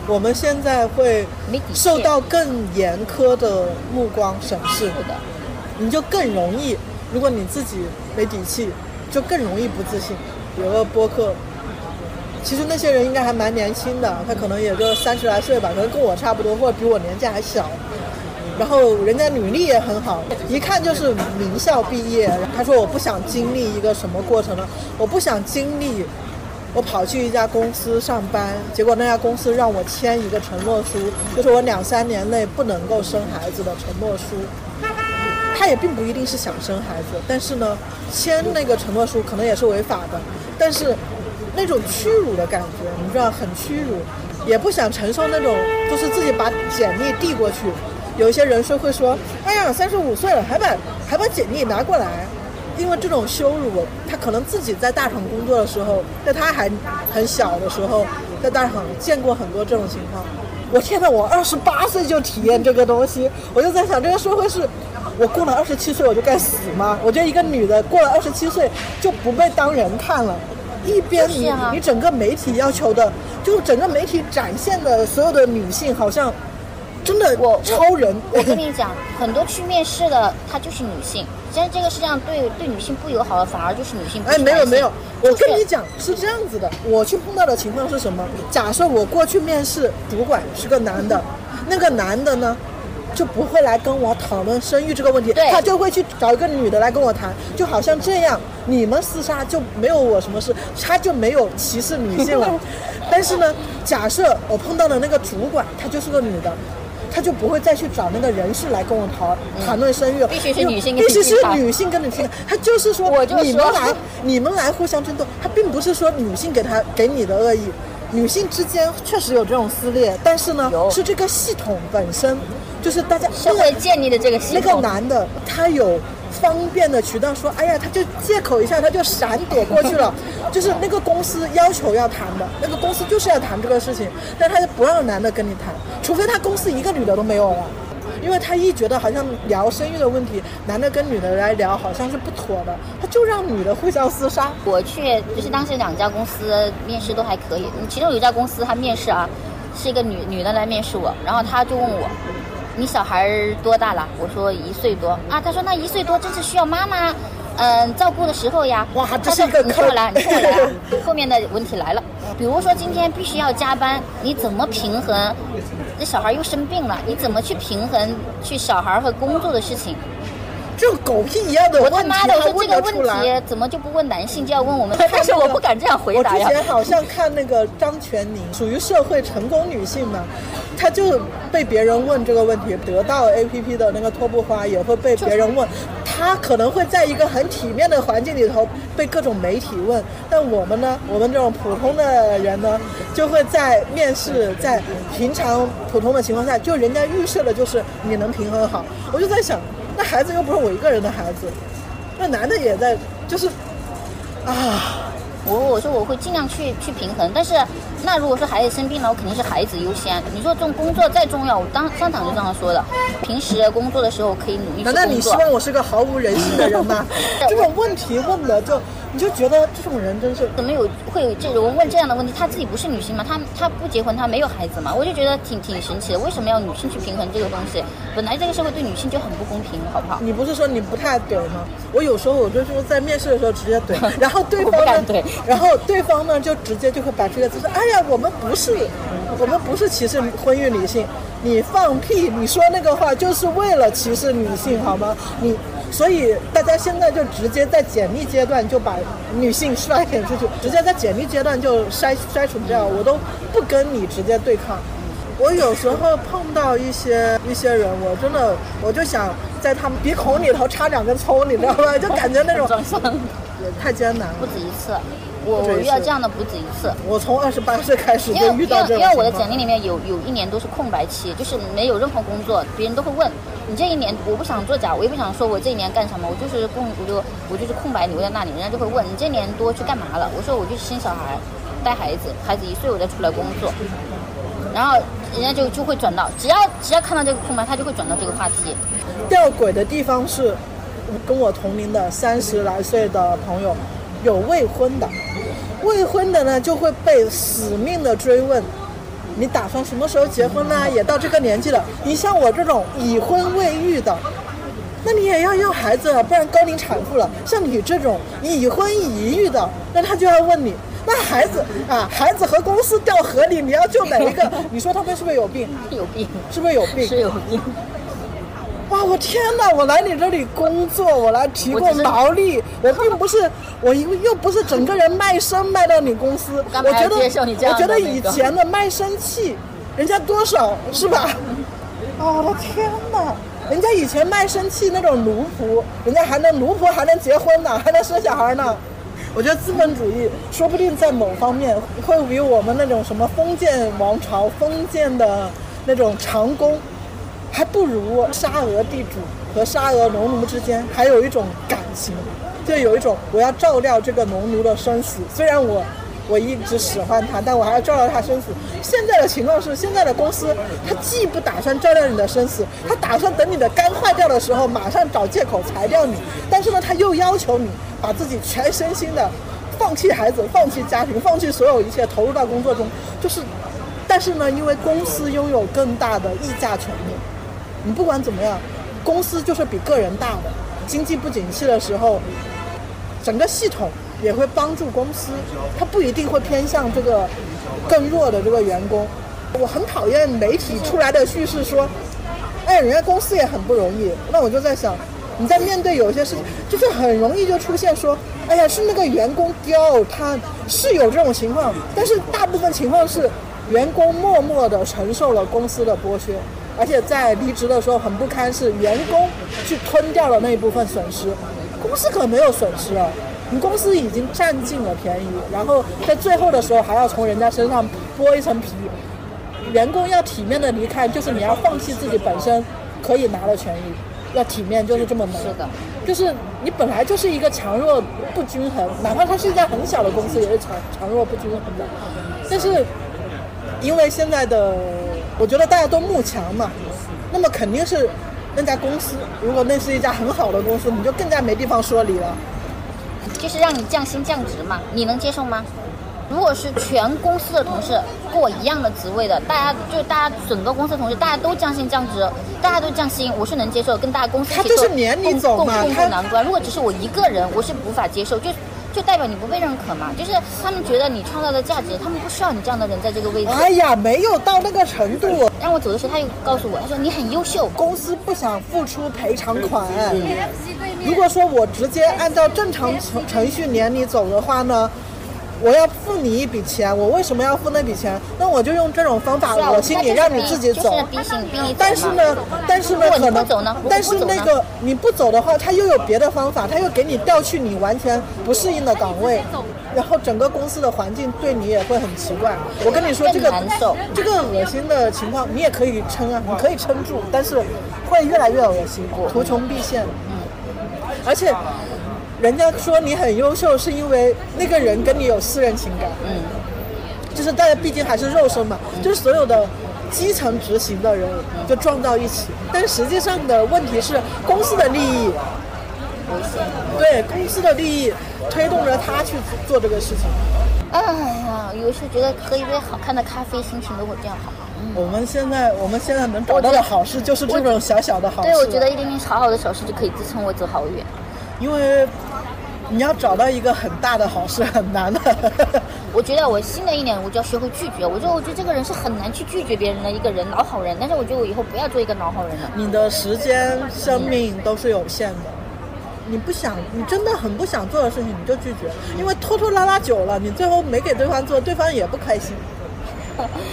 我们现在会受到更严苛的目光审视。是的。你就更容易，如果你自己没底气。就更容易不自信。有个播客，其实那些人应该还蛮年轻的，他可能也就三十来岁吧，可能跟我差不多，或者比我年纪还小。然后人家履历也很好，一看就是名校毕业。他说我不想经历一个什么过程呢？我不想经历，我跑去一家公司上班，结果那家公司让我签一个承诺书，就是我两三年内不能够生孩子的承诺书。他也并不一定是想生孩子，但是呢，签那个承诺书可能也是违法的。但是那种屈辱的感觉，你知道，很屈辱，也不想承受那种，就是自己把简历递过去。有一些人是会说：“哎呀，三十五岁了，还把还把简历拿过来。”因为这种羞辱，他可能自己在大厂工作的时候，在他还很小的时候，在大厂见过很多这种情况。我天呐，我二十八岁就体验这个东西，我就在想，这个社会是我过了二十七岁我就该死吗？我觉得一个女的过了二十七岁就不被当人看了。一边你、啊你整个媒体要求的，就整个媒体展现的所有的女性，好像真的我我超人。我跟你讲，很多去面试的她就是女性，其实这个世界上对对女性不友好的反而就是女性。不哎，没有没有，我跟你讲是这样子的，我去碰到的情况是什么？假设我过去面试，主管是个男的，那个男的呢？就不会来跟我讨论生育这个问题，他就会去找一个女的来跟我谈，就好像这样，你们厮杀就没有我什么事，他就没有歧视女性了。但是呢，假设我碰到的那个主管，她就是个女的，他就不会再去找那个人事来跟我讨谈论生育了，必须是女性跟必须是女性跟女性谈，他就是说你们来，你们来互相争斗，他并不是说女性给他给你的恶意，女性之间确实有这种撕裂，但是呢，是这个系统本身，就是大家社会建立的这个系那个。男的他有方便的渠道说，哎呀，他就借口一下，他就闪躲过去了。就是那个公司要求要谈的，那个公司就是要谈这个事情，但他就不让男的跟你谈，除非他公司一个女的都没有了。因为他一觉得好像聊生育的问题，男的跟女的来聊好像是不妥的，他就让女的互相厮杀。我去，就是当时两家公司面试都还可以，其中有一家公司他面试啊，是一个女女的来面试我，然后他就问我，你小孩多大了？我说一岁多啊，他说那一岁多正是需要妈妈。嗯，照顾的时候呀，哇这他说是一个你听我来，你听我来啊。后面的问题来了，比如说今天必须要加班，你怎么平衡？这小孩又生病了，你怎么去平衡去小孩和工作的事情？这狗屁一样的我问题，他妈的，我问说这个。问题怎么就不问男性，就要问我们？但是我不敢这样回答呀。我之前好像看那个张泉灵，属于社会成功女性嘛，她就被别人问这个问题，得到 APP 的那个拖布花也会被别人问，她可能会在一个很体面的环境里头被各种媒体问，但我们呢，我们这种普通的人呢，就会在面试，在平常普通的情况下，就人家预设的就是你能平衡好，我就在想，那孩子又不是我一个人的孩子，那男的也在，就是啊。我我说我会尽量去去平衡，但是那如果说孩子生病了，我肯定是孩子优先。你说这种工作再重要，我当上场就这样说的。平时工作的时候可以努力去难道你。希望我是个毫无人性的人吗？这种问题问的就你就觉得这种人真是怎么有会有这种问这样的问题？她自己不是女性吗？她她不结婚，她没有孩子吗？我就觉得挺挺神奇的。为什么要女性去平衡这个东西？本来这个社会对女性就很不公平，好不好？你不是说你不太怼吗？我有时候我就是在面试的时候直接怼，然后对方敢怼，然后对方呢就直接就会摆出一个姿势，哎呀，我们不是，我们不是歧视婚育女性，你放屁，你说那个话就是为了歧视女性好吗？你。所以大家现在就直接在简历阶段就把女性筛选出去，直接在简历阶段就筛筛除掉，我都不跟你直接对抗。我有时候碰到一些一些人，我真的我就想在他们鼻孔里头插两根葱，你知道吗？就感觉那种太艰难了。不止一次，我我遇到这样的不止一次。我从二十八岁开始就遇到这种因为因为我的简历里面有有一年都是空白期，就是没有任何工作，别人都会问你这一年，我不想作假，我也不想说我这一年干什么，我就是空，我就我就是空白留在那里，人家就会问你这年多去干嘛了？我说我去生小孩，带孩子，孩子一岁我再出来工作，然后人家就就会转到，只要只要看到这个空白，他就会转到这个话题。吊诡的地方是，跟我同龄的三十来岁的朋友，有未婚的，未婚的呢就会被死命的追问，你打算什么时候结婚呢？也到这个年纪了，你像我这种已婚未育的。那你也要要孩子啊，不然高龄产妇了。像你这种已婚已育的，那他就要问你，那孩子啊，孩子和公司掉河里，你要救哪一个？你说他们是不是有病？有病，是不是有病？是有病。哇，我天哪！我来你这里工作，我来提供劳力，我并不是，我又又不是整个人卖身卖到你公司。我觉得，我觉得以前的卖身契，人家多少是吧？哦，我的天哪！人家以前卖身契那种奴仆，人家还能奴仆还能结婚呢，还能生小孩呢。我觉得资本主义说不定在某方面会比我们那种什么封建王朝、封建的那种长工，还不如沙俄地主和沙俄农奴之间还有一种感情。就有一种我要照料这个农奴的生死，虽然我。我一直使唤他，但我还要照料他生死。现在的情况是，现在的公司他既不打算照料你的生死，他打算等你的肝坏掉的时候，马上找借口裁掉你。但是呢，他又要求你把自己全身心的放弃孩子、放弃家庭、放弃所有一切，投入到工作中。就是，但是呢，因为公司拥有更大的议价权利，你不管怎么样，公司就是比个人大的。经济不景气的时候，整个系统。也会帮助公司，它不一定会偏向这个更弱的这个员工。我很讨厌媒体出来的叙事说，哎，人家公司也很不容易。那我就在想，你在面对有些事情，就是很容易就出现说，哎呀，是那个员工刁，他是有这种情况，但是大部分情况是员工默默的承受了公司的剥削，而且在离职的时候很不堪，是员工去吞掉了那一部分损失，公司可没有损失啊。你公司已经占尽了便宜，然后在最后的时候还要从人家身上剥一层皮。员工要体面的离开，就是你要放弃自己本身可以拿的权益，要体面就是这么难。是的，就是你本来就是一个强弱不均衡，哪怕它是一家很小的公司，也是强强弱不均衡的。但是因为现在的，我觉得大家都慕强嘛，那么肯定是那家公司，如果那是一家很好的公司，你就更加没地方说理了。就是让你降薪降职嘛，你能接受吗？如果是全公司的同事跟我一样的职位的，大家就大家整个公司同事大家都降薪降职，大家都降薪，我是能接受，跟大家公司一起共共共度难关。如果只是我一个人，我是无法接受，就就代表你不被认可嘛。就是他们觉得你创造的价值，他们不需要你这样的人在这个位置。哎呀，没有到那个程度。让我走的时候，他又告诉我，他说你很优秀，公司不想付出赔偿款。如果说我直接按照正常程程序年龄走的话呢，我要付你一笔钱，我为什么要付那笔钱？那我就用这种方法，恶心你让你自己走。但是呢，但是呢，可能，但是那个你不走的话，他又有别的方法，他又给你调去你完全不适应的岗位，然后整个公司的环境对你也会很奇怪。我跟你说这个这个恶心的情况，你也可以撑啊，你可以撑住，但是会越来越恶心，图穷匕见。而且，人家说你很优秀，是因为那个人跟你有私人情感。嗯，就是大家毕竟还是肉身嘛，就是所有的基层执行的人就撞到一起。但实际上的问题是，公司的利益，对公司的利益推动着他去做这个事情。哎呀，有时候觉得喝一杯好看的咖啡，心情都会变好。我们现在，我们现在能找到的好事就是这种小小的好事。对，我觉得一点点好好的小事就可以支撑我走好远。因为你要找到一个很大的好事很难的。我觉得我新的一年我就要学会拒绝。我觉得我觉得这个人是很难去拒绝别人的一个人，老好人。但是我觉得我以后不要做一个老好人了。你的时间、生命都是有限的，你不想，你真的很不想做的事情，你就拒绝。因为拖拖拉拉久了，你最后没给对方做，对方也不开心。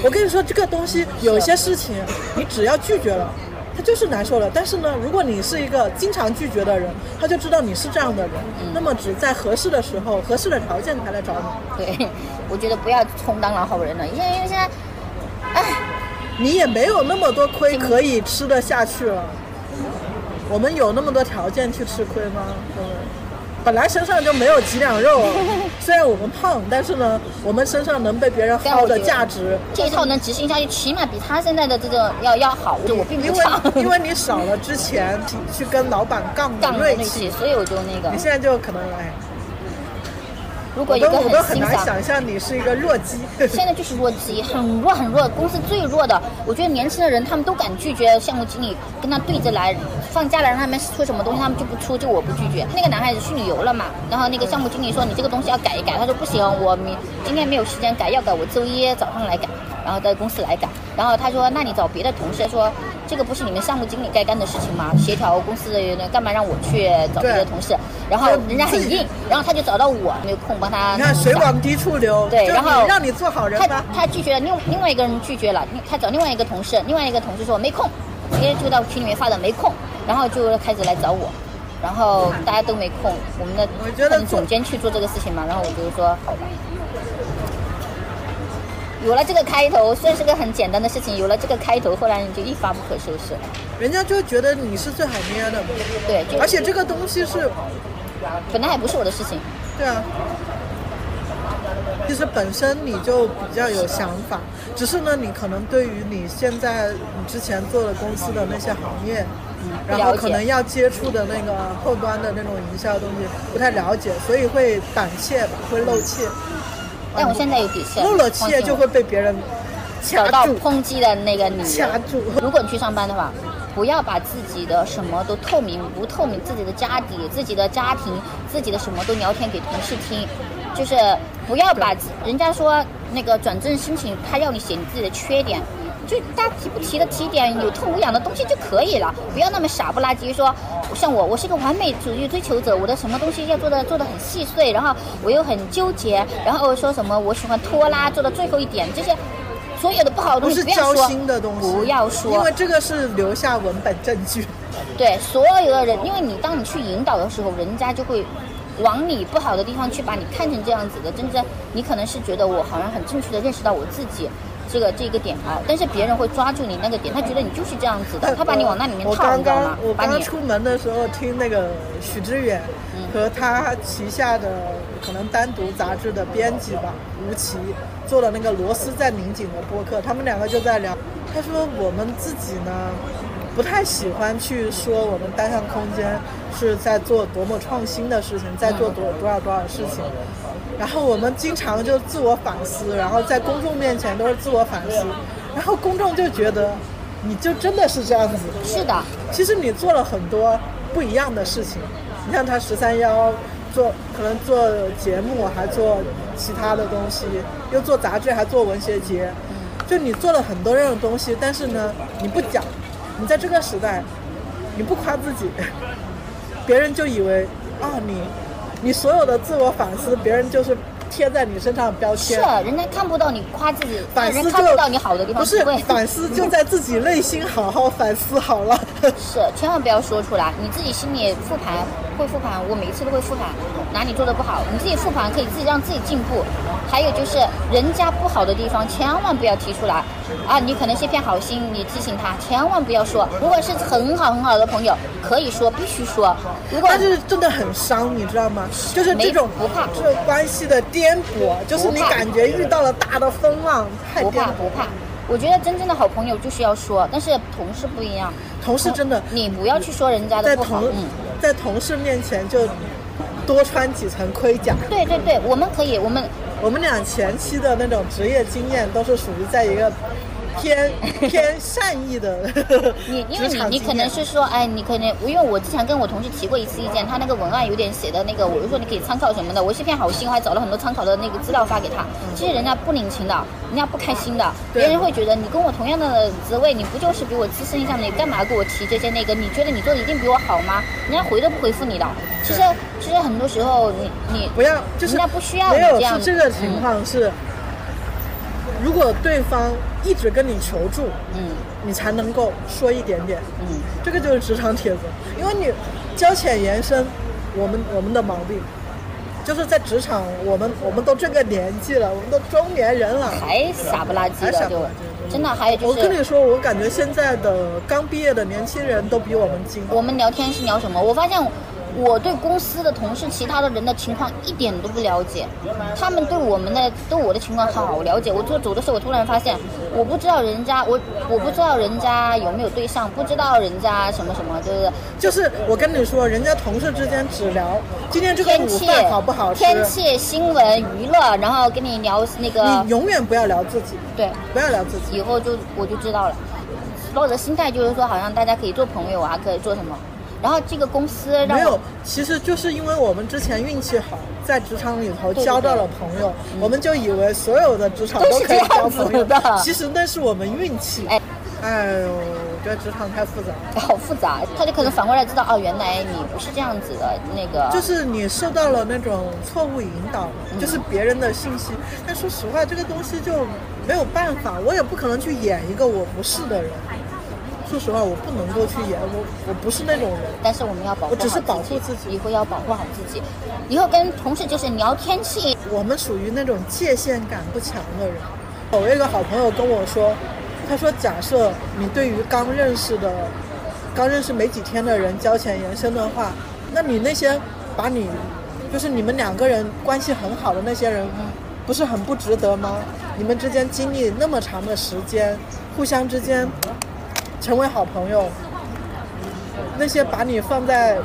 我跟你说，这个东西有些事情，你只要拒绝了，他就是难受了。但是呢，如果你是一个经常拒绝的人，他就知道你是这样的人，那么只在合适的时候、合适的条件才来找你。对，我觉得不要充当老好人了，因为因为现在，哎，你也没有那么多亏可以吃得下去了。我们有那么多条件去吃亏吗？嗯。本来身上就没有几两肉，虽然我们胖，但是呢，我们身上能被别人薅的价值，这一套能执行下去，起码比他现在的这个要要好。就我并不胖，因为你少了之前去跟老板杠的锐气，所以我就那个。你现在就可能哎。如果一个很我都很难想象你是一个弱鸡。现在就是弱鸡，很弱很弱，公司最弱的。我觉得年轻的人他们都敢拒绝项目经理跟他对着来，放假了让他们出什么东西他们就不出，就我不拒绝。那个男孩子去旅游了嘛，然后那个项目经理说你这个东西要改一改，他说不行，我明今天没有时间改，要改我周一早上来改。然后在公司来改，然后他说：“那你找别的同事说，这个不是你们项目经理该干的事情吗？协调公司的人干嘛让我去找别的同事？”然后人家很硬，然后他就找到我，没有空帮他。你看水往低处流。对，然后让你做好人他他拒绝了，另另外一个人拒绝了，他找另外一个同事，另外一个同事说没空，直接就到群里面发的没空，然后就开始来找我，然后大家都没空，我们的我觉得总监去做这个事情嘛，然后我就说好吧。有了这个开头，虽然是个很简单的事情，有了这个开头，后来你就一发不可收拾了。人家就觉得你是最海咩的，对，而且这个东西是，本来还不是我的事情。对啊，其实本身你就比较有想法，只是呢，你可能对于你现在你之前做的公司的那些行业，然后可能要接触的那个后端的那种营销的东西不太了解，所以会胆怯吧，会漏怯，但我现在有底线，露了气就会被别人找到，抨击的那个你。掐住。如果你去上班的话，不要把自己的什么都透明不透明，自己的家底、自己的家庭、自己的什么都聊天给同事听，就是不要把人家说那个转正申请，他要你写你自己的缺点。就大家提不提的提点有痛无痒的东西就可以了，不要那么傻不拉几说，像我，我是个完美主义追求者，我的什么东西要做的做的很细碎，然后我又很纠结，然后说什么我喜欢拖拉做到最后一点，这些 所有的不好的东西不要说，心的东西，不要说，因为这个是留下文本证据。对所有的人，因为你当你去引导的时候，人家就会往你不好的地方去把你看成这样子的。真正你可能是觉得我好像很正确的认识到我自己这个这个点啊，但是别人会抓住你那个点，他觉得你就是这样子的，他把你往那里面我套，你刚知道吗刚我？把你刚出门的时候听那个许知远和他旗下的可能单独杂志的编辑吧，吴奇做了那个《螺丝在拧紧》的播客，他们两个就在聊，他说我们自己呢。不太喜欢去说我们单向空间是在做多么创新的事情，在做多多少多少事情，然后我们经常就自我反思，然后在公众面前都是自我反思，然后公众就觉得你就真的是这样子，是的，其实你做了很多不一样的事情，你像他十三幺做，可能做节目，还做其他的东西，又做杂志，还做文学节，就你做了很多这种东西，但是呢，你不讲，你在这个时代，你不夸自己，别人就以为啊你，你所有的自我反思，别人就是贴在你身上的标签是签。人家看不到你夸自己，反思看不到你好的地方，不是反思，就在自己内心好好反思好了。是，千万不要说出来，你自己心里复盘会复盘，我每一次都会复盘，哪里做的不好，你自己复盘可以自己让自己进步。还有就是人家不好的地方，千万不要提出来啊！你可能是一片好心，你提醒他，千万不要说。如果是很好很好的朋友，可以说，必须说。如果但是真的很伤，你知道吗？就是这种不怕这种关系的颠簸，就是你感觉遇到了大的风浪，太不。怕不怕，我觉得真正的好朋友就是要说，但是同事不一样，同事真的你不要去说人家的不好，同嗯。在同事面前就多穿几层盔甲。对对对，我们可以，我们我们俩前期的那种职业经验都是属于在一个偏偏善意的 你因为你你可能是说，哎，你可能因为我之前跟我同事提过一次意见，他那个文案有点写的那个，我就说你可以参考什么的，我是片好心，我还找了很多参考的那个资料发给他。其实人家不领情的，人家不开心的，别人会觉得你跟我同样的职位，你不就是比我资深一下吗？你干嘛给我提这些那个？你觉得你做的一定比我好吗？人家回都不回复你的。其实其实很多时候你你不要就是人家不需要没有你这样是这个情况是，如果对方一直跟你求助，嗯你才能够说一点点。嗯，这个就是职场帖子，因为你交浅言深，我们我们的毛病，就是在职场，我们我们都这个年纪了，我们都中年人了。还傻不拉几的傻不拉几真的还有就是我跟你说，我感觉现在的刚毕业的年轻人都比我们精。我们聊天是聊什么？我发现我对公司的同事、其他的人的情况一点都不了解，他们对我们的对我的情况好了解。我做走的时候，我突然发现，我不知道人家我我不知道人家有没有对象，不知道人家什么什么，就是就是我跟你说，人家同事之间只聊今天这个午饭好不好吃，天气、新闻、娱乐，然后跟你聊那个你永远不要聊自己，对。不要聊自己。以后就我就知道了。抱着心态就是说，好像大家可以做朋友啊，可以做什么。然后这个公司让没有，其实就是因为我们之前运气好，在职场里头交到了朋友，我们就以为所有的职场都可以交朋友的其实那是我们运气。哎哎呦，我觉得职场太复杂了。好复杂，他就可能反过来知道哦，原来你不是这样子的那个。就是你受到了那种错误引导，嗯就是别人的信息。但说实话，这个东西就没有办法，我也不可能去演一个我不是的人。说实话，我不能够去演，我我不是那种人。但是我们要保护我只是保护自自己以后要保护好自己。以后跟同事就是聊天气，我们属于那种界限感不强的人。我有一个好朋友跟我说，他说假设你对于刚认识的、刚认识没几天的人交浅言深的话，那你那些把你，就是你们两个人关系很好的那些人，不是很不值得吗？你们之间经历那么长的时间，互相之间成为好朋友，那些把你放在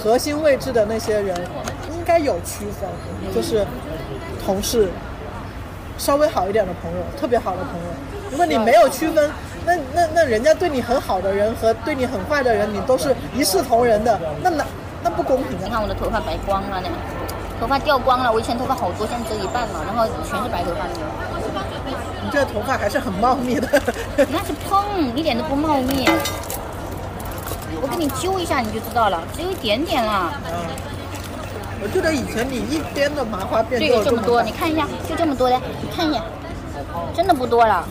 核心位置的那些人，应该有区分，就是同事，稍微好一点的朋友，特别好的朋友。如果你没有区分，那那那人家对你很好的人和对你很坏的人，你都是一视同仁的，那那那不公平啊！你看我的头发白光了呢，头发掉光了。我以前头发好多，现在只有一半了，然后全是白头发。你这头发还是很茂密的。那是蓬，一点都不茂密。我给你揪一下你就知道了，只有一点点了。嗯。我记得以前你一边的麻花辫就有这这么多，你看一下，就这么多的，你看一眼，真的不多了。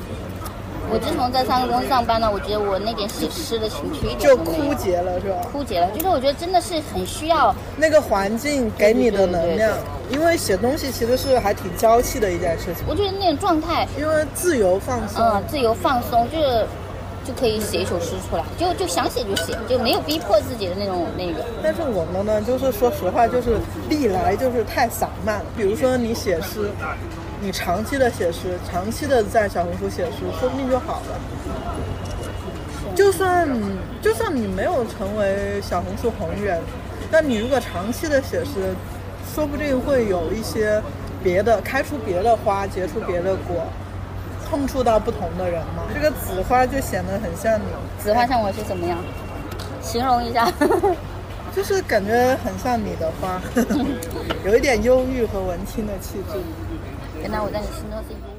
我自从在三个公司上班呢，我觉得我那点写诗的情绪一点就枯竭了，是吧？枯竭了。就是我觉得真的是很需要，那个环境给你的能量因为写东西其实是还挺娇气的一件事情，我觉得那种状态，因为自由放松。嗯，自由放松，就是就可以写一首诗出来，就就想写就写，就没有逼迫自己的那种那个。但是我们呢，就是说实话，就是历来就是太散漫。比如说你写诗，你长期的写诗，长期的在小红书写诗，说不定就好了。就算就算你没有成为小红书红人，但你如果长期的写诗，说不定会有一些别的开出别的花，结出别的果，碰触到不同的人嘛。这个紫花就显得很像你，紫花像我是怎么样？形容一下。就是感觉很像你的花，有一点忧郁和文青的气质。那我在你心中是。